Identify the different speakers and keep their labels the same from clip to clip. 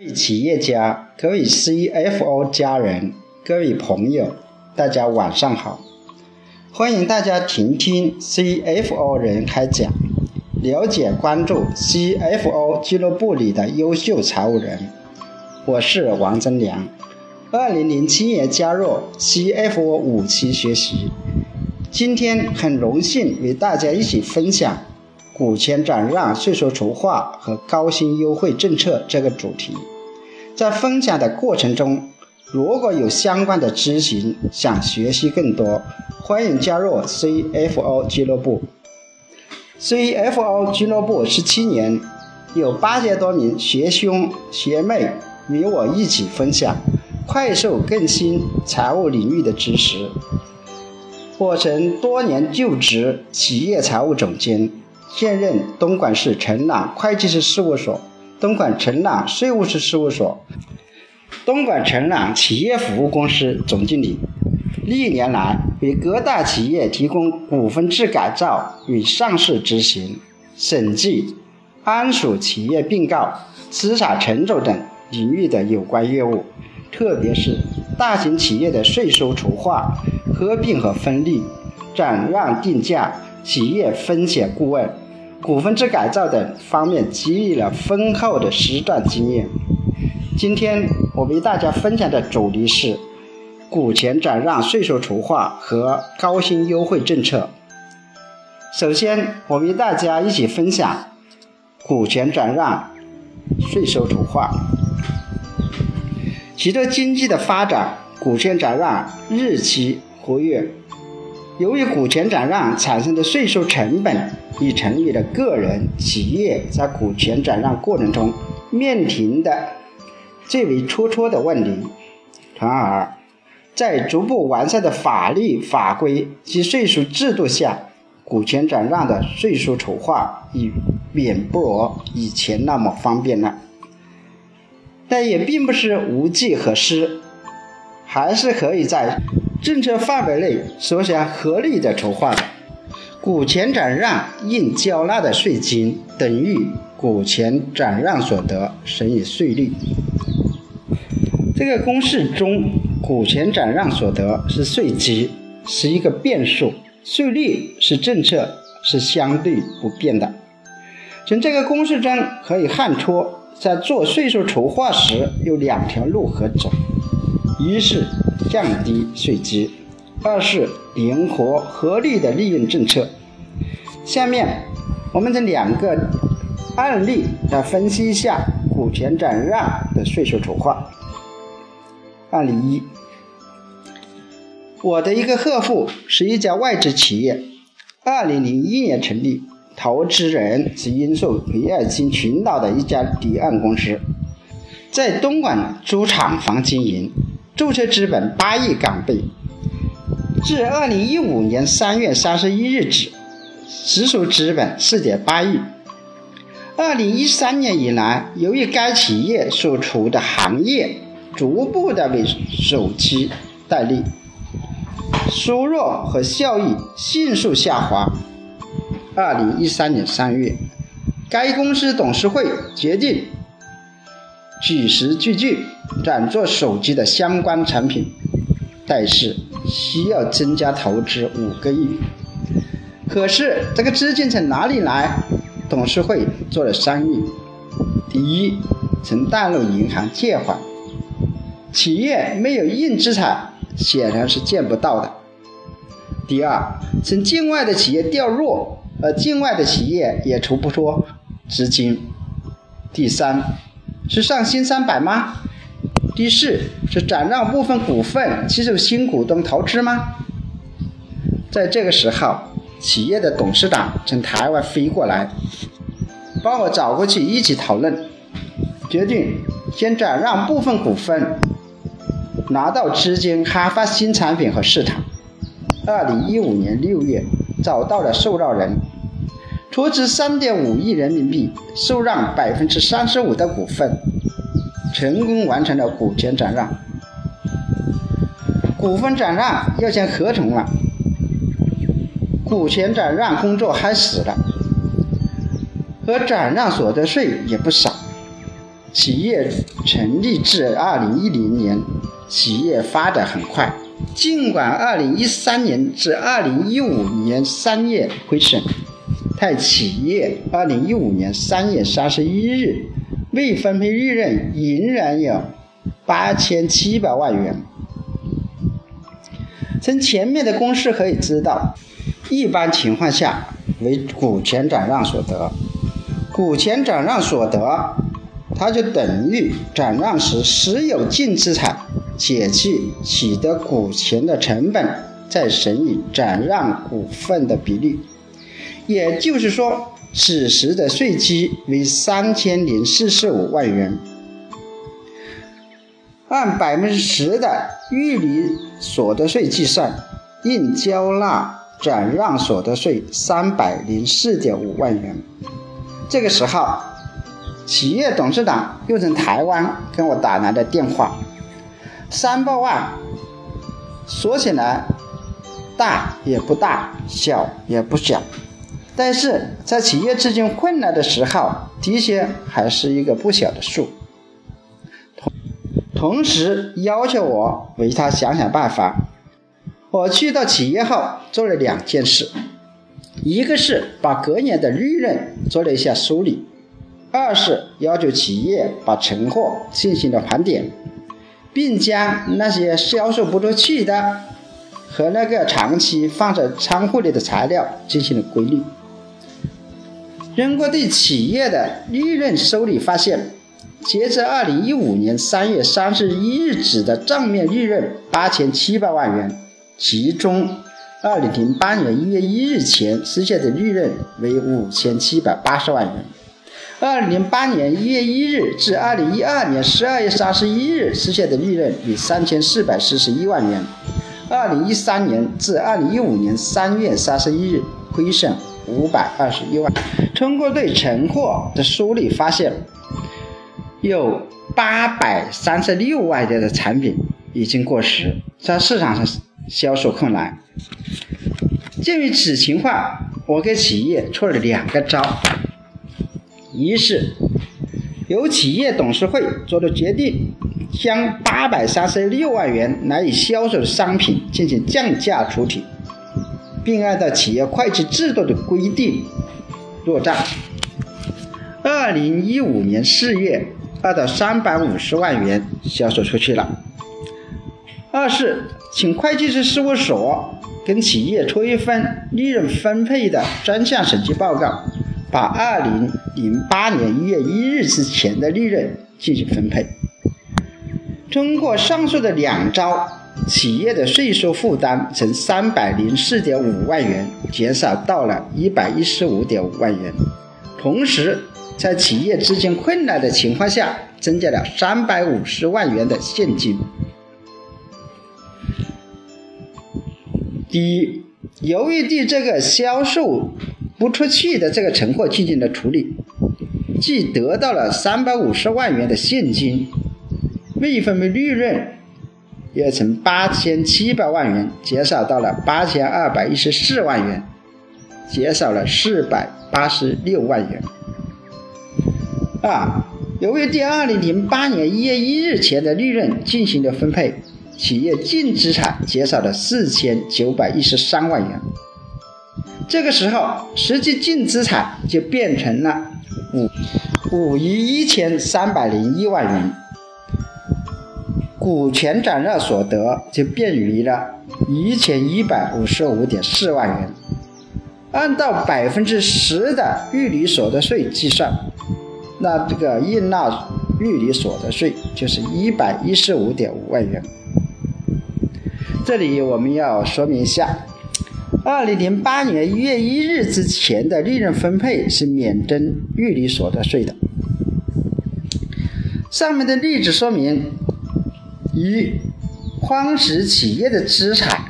Speaker 1: 各位企业家、各位 CFO 家人、各位朋友，大家晚上好！欢迎大家听听 CFO 人开讲，了解关注 CFO 俱乐部里的优秀财务人。我是王增良，二零零七年加入 CFO 五期学习，今天很荣幸与大家一起分享股权转让、税收筹划和高薪优惠政策这个主题。在分享的过程中，如果有相关的咨询，想学习更多，欢迎加入 CFO 俱乐部。CFO 俱乐部十七年，有八千多名学兄学妹与我一起分享，快速更新财务领域的知识。我曾多年就职企业财务总监，现任东莞市承揽会计师事务所。东莞承揽税务师事务所、东莞承揽企业服务公司总经理，历年来为各大企业提供股份制改造与上市执行、审计、安属企业并购、资产重组等领域的有关业务，特别是大型企业的税收筹划、合并和分立、转让定价、企业风险顾问。股份制改造等方面积累了丰厚的实战经验。今天我为大家分享的主题是股权转让税收筹划和高薪优惠政策。首先，我为大家一起分享股权转让税收筹划。随着经济的发展，股权转让日趋活跃。由于股权转让产生的税收成本，已成为了个人、企业在股权转让过程中面临的最为突出的问题。然而，在逐步完善的法律法规及税收制度下，股权转让的税收筹划已远不如以前那么方便了。但也并不是无计可施，还是可以在。政策范围内实现合理的筹划的，股权转让应缴纳的税金等于股权转让所得乘以税率。这个公式中，股权转让所得是税基，是一个变数；税率是政策，是相对不变的。从这个公式中可以看出，在做税收筹划时有两条路可走：一是。降低税基，二是灵活合理的利润政策。下面我们从两个案例来分析一下股权转让的税收筹划。案例一：我的一个客户是一家外资企业，二零零一年成立，投资人是英硕北爱金群岛的一家离岸公司，在东莞租厂房经营。注册资本八亿港币，自二零一五年三月三十一日止，实属资本四点八亿。二零一三年以来，由于该企业所处的行业逐步的为手机代利，收入和效益迅速下滑。二零一三年三月，该公司董事会决定。举时巨巨转做手机的相关产品，但是需要增加投资五个亿。可是这个资金从哪里来？董事会做了商议：第一，从大陆银行借款；企业没有硬资产，显然是借不到的；第二，从境外的企业调入，而境外的企业也筹不出资金；第三。是上新三板吗？第四是转让部分股份接受新股东投资吗？在这个时候，企业的董事长从台湾飞过来，把我找过去一起讨论，决定先转让部分股份，拿到资金开发新产品和市场。二零一五年六月，找到了受让人。出资三点五亿人民币，受让百分之三十五的股份，成功完成了股权转让。股份转让要签合同了，股权转让工作开始了，和转让所得税也不少。企业成立至二零一零年，企业发展很快。尽管二零一三年至二零一五年三月亏损，但企业二零一五年三月三十一日未分配利润仍然有八千七百万元。从前面的公式可以知道，一般情况下为股权转让所得，股权转让所得，它就等于转让时实有净资产减去取得股权的成本，再乘以转让股份的比例。也就是说，此时的税基为三千零四十五万元。按百分之十的预离所得税计算，应交纳转让所得税三百零四点五万元。这个时候，企业董事长又从台湾跟我打来的电话，三百万说起来大也不大，小也不小，但是在企业资金困难的时候，的确还是一个不小的数。同时要求我为他想想办法。我去到企业后做了两件事：一个是把隔年的利润做了一下梳理；二是要求企业把存货进行了盘点，并将那些销售不出去的和那个长期放在仓库里的材料进行了归类。经过对企业的利润梳理，发现。截至二零一五年三月三十一日止的账面利润八千七百万元，其中二零零八年一月一日前实现的利润为五千七百八十万元。二零零八年一月一日至二零一二年十二月三十一日实现的利润为三千四百四十一万元。二零一三年至二零一五年三月三十一日亏损五百二十一万。通过对存货的梳理，发现。有八百三十六万件的产品已经过时，在市场上销售困难。鉴于此情况，我给企业出了两个招：一是由企业董事会做出决定，将八百三十六万元难以销售的商品进行降价处理，并按照企业会计制度的规定落账。二零一五年四月。二到三百五十万元销售出去了。二是请会计师事务所跟企业出一份利润分配的专项审计报告，把二零零八年一月一日之前的利润进行分配。通过上述的两招，企业的税收负担从三百零四点五万元减少到了一百一十五点五万元，同时。在企业资金困难的情况下，增加了三百五十万元的现金。第一，由于对这个销售不出去的这个存货进行了处理，既得到了三百五十万元的现金，未分配利润也从八千七百万元减少到了八千二百一十四万元，减少了四百八十六万元。二，由于对二零零八年一月一日前的利润进行了分配，企业净资产减少了四千九百一十三万元。这个时候，实际净资产就变成了五五亿一千三百零一万元，股权转让所得就变为了一千一百五十五点四万元。按照百分之十的预离所得税计算。那这个应纳预离所得税就是一百一十五点五万元。这里我们要说明一下，二零零八年一月一日之前的利润分配是免征预离所得税的。上面的例子说明：一，荒时企业的资产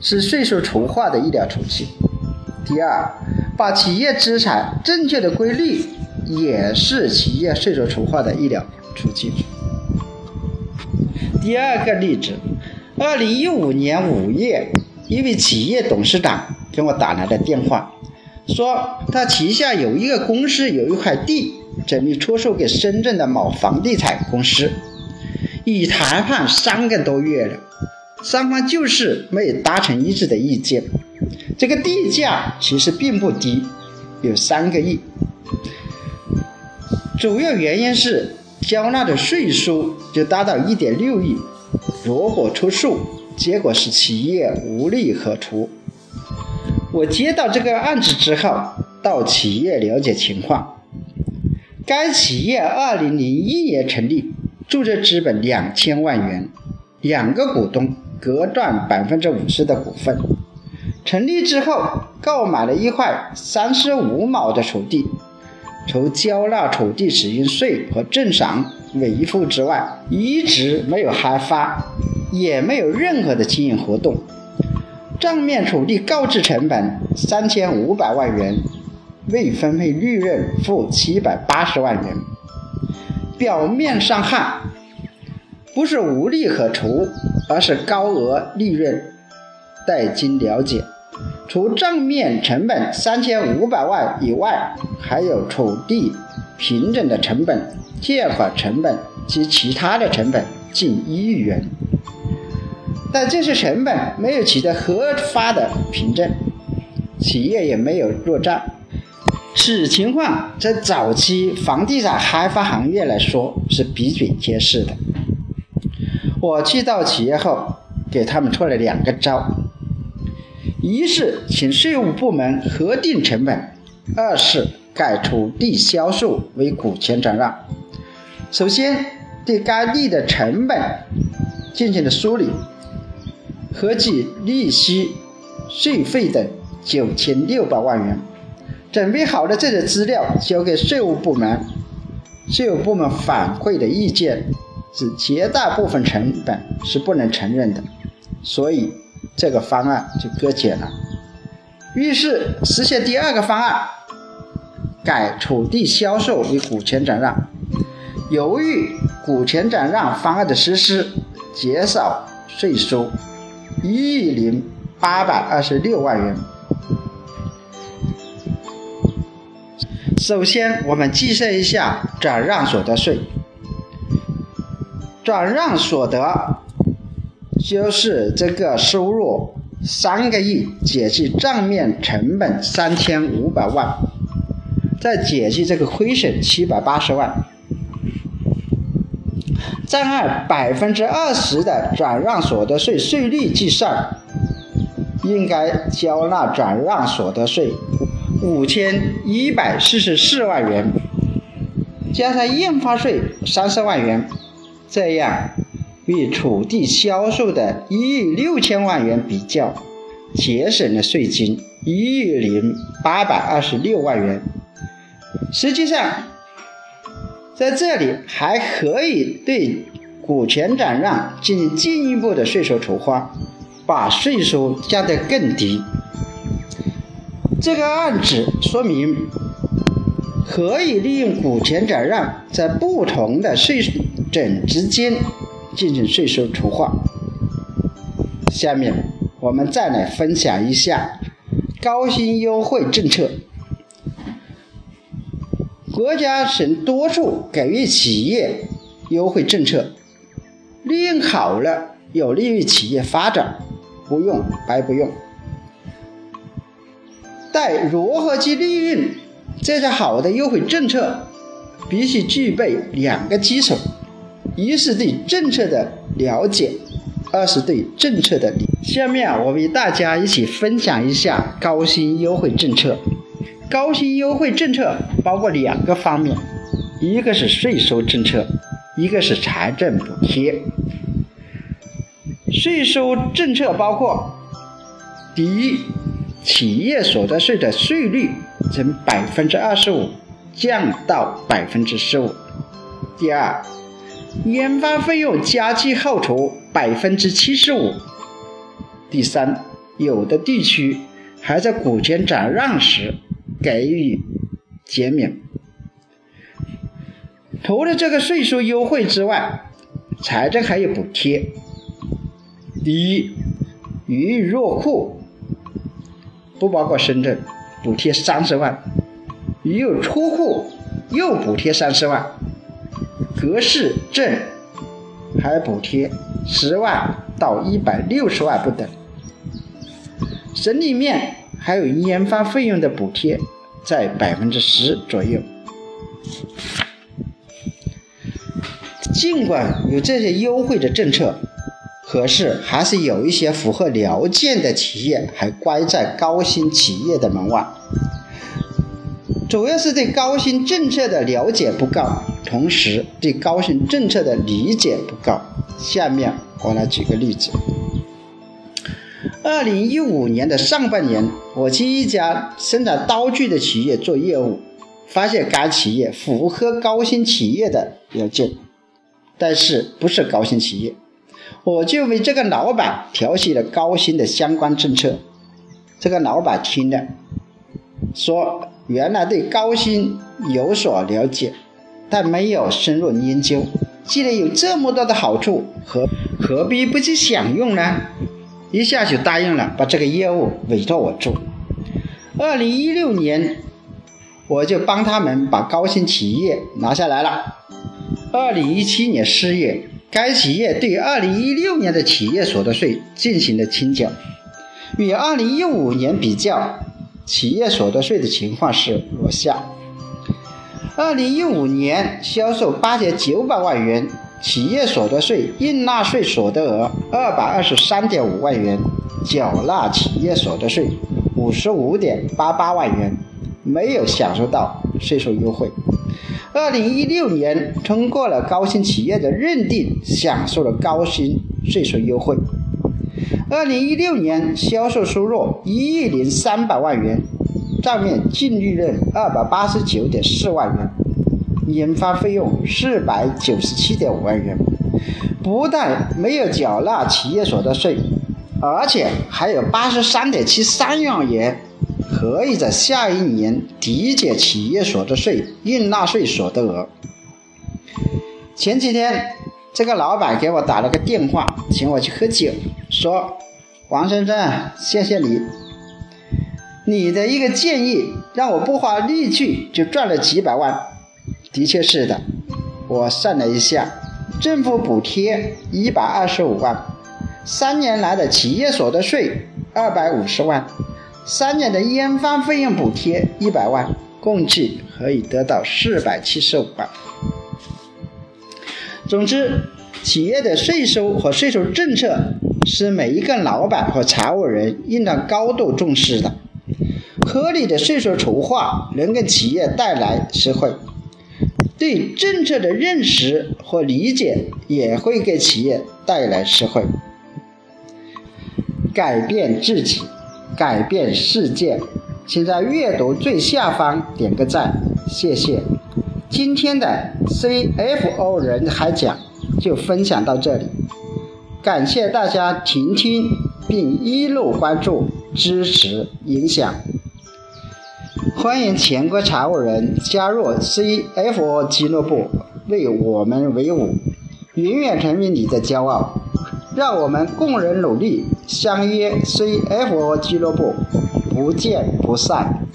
Speaker 1: 是税收筹划的一条途径；第二，把企业资产正确的归类。也是企业税收筹划的一条途径。第二个例子，二零一五年五月，一位企业董事长给我打来的电话，说他旗下有一个公司有一块地，准备出售给深圳的某房地产公司，已谈判三个多月了，双方就是没有达成一致的意见。这个地价其实并不低，有三个亿。主要原因是交纳的税收就达到一点六亿，如果出售，结果是企业无利可图。我接到这个案子之后，到企业了解情况。该企业二零零一年成立，注册资本两千万元，两个股东各占百分之五十的股份。成立之后，购买了一块三十五亩的土地，除交纳土地使用税和正常维护之外，一直没有开发，也没有任何的经营活动。账面土地购置成本三千五百万元，未分配利润负七百八十万元。表面上看，不是无利可图，而是高额利润。待经了解。除账面成本三千五百万以外，还有土地平整的成本、借款成本及其他的成本近一亿元，但这些成本没有取得合法的凭证，企业也没有入账。此情况在早期房地产开发行业来说是比比皆是的。我去到企业后，给他们出了两个招。一是请税务部门核定成本，二是改土地销售为股权转让。首先对该地的成本进行了梳理，合计利息、税费等九千六百万元。准备好了这些资料交给税务部门，税务部门反馈的意见是绝大部分成本是不能承认的，所以。这个方案就搁浅了。于是实现第二个方案，改土地销售为股权转让。由于股权转让方案的实施，减少税收一亿零八百二十六万元。首先，我们计算一下转让所得税。转让所得。就是这个收入三个亿减去账面成本三千五百万，再减去这个亏损七百八十万，再按百分之二十的转让所得税税率计算，应该交纳转让所得税五千一百四十四万元，加上印花税三十万元，这样。与土地销售的一亿六千万元比较，节省了税金一亿零八百二十六万元。实际上，在这里还可以对股权转让进行进一步的税收筹划，把税收降得更低。这个案子说明，可以利用股权转让在不同的税种之间。进行税收筹划。下面我们再来分享一下高薪优惠政策。国家省多处给予企业优惠政策，利用好了有利于企业发展，不用白不用。在如何去利用这些好的优惠政策，必须具备两个基础。一是对政策的了解，二是对政策的理。下面我为大家一起分享一下高薪优惠政策。高薪优惠政策包括两个方面，一个是税收政策，一个是财政补贴。税收政策包括：第一，企业所得税的税率从百分之二十五降到百分之十五；第二。研发费用加计扣除百分之七十五。第三，有的地区还在股权转让时给予减免。除了这个税收优惠之外，财政还有补贴。第一，余入库不包括深圳，补贴三十万；又出库，又补贴三十万，格式镇还补贴十万到一百六十万不等，省里面还有研发费用的补贴在百分之十左右。尽管有这些优惠的政策，可是还是有一些符合条件的企业还关在高新企业的门外。主要是对高薪政策的了解不够，同时对高薪政策的理解不够。下面我来举个例子。二零一五年的上半年，我去一家生产刀具的企业做业务，发现该企业符合高新企业的条件，但是不是高新企业，我就为这个老板调写了高薪的相关政策。这个老板听了，说。原来对高薪有所了解，但没有深入研究。既然有这么多的好处，何何必不去享用呢？一下就答应了，把这个业务委托我做。二零一六年，我就帮他们把高新企业拿下来了。二零一七年四月，该企业对二零一六年的企业所得税进行了清缴，与二零一五年比较。企业所得税的情况是如下：二零一五年销售八千九百万元，企业所得税应纳税所得额二百二十三点五万元，缴纳企业所得税五十五点八八万元，没有享受到税收优惠。二零一六年通过了高新企业的认定，享受了高新税收优惠。二零一六年销售收入一亿零三百万元，账面净利润二百八十九点四万元，研发费用四百九十七点五万元。不但没有缴纳企业所得税，而且还有八十三点七三万元可以在下一年抵减企业所得税应纳税所得额。前几天。这个老板给我打了个电话，请我去喝酒，说：“王先生，谢谢你，你的一个建议让我不花力气就赚了几百万。”的确是的，我算了一下，政府补贴一百二十五万，三年来的企业所得税二百五十万，三年的研发费用补贴一百万，共计可以得到四百七十五万。总之，企业的税收和税收政策是每一个老板和财务人应当高度重视的。合理的税收筹划能给企业带来实惠，对政策的认识和理解也会给企业带来实惠。改变自己，改变世界。请在阅读最下方点个赞，谢谢。今天的 CFO 人海讲就分享到这里，感谢大家聆听并一路关注、支持、影响。欢迎全国财务人加入 CFO 俱乐部，为我们为伍，永远成为你的骄傲。让我们共同努力，相约 CFO 俱乐部，不见不散。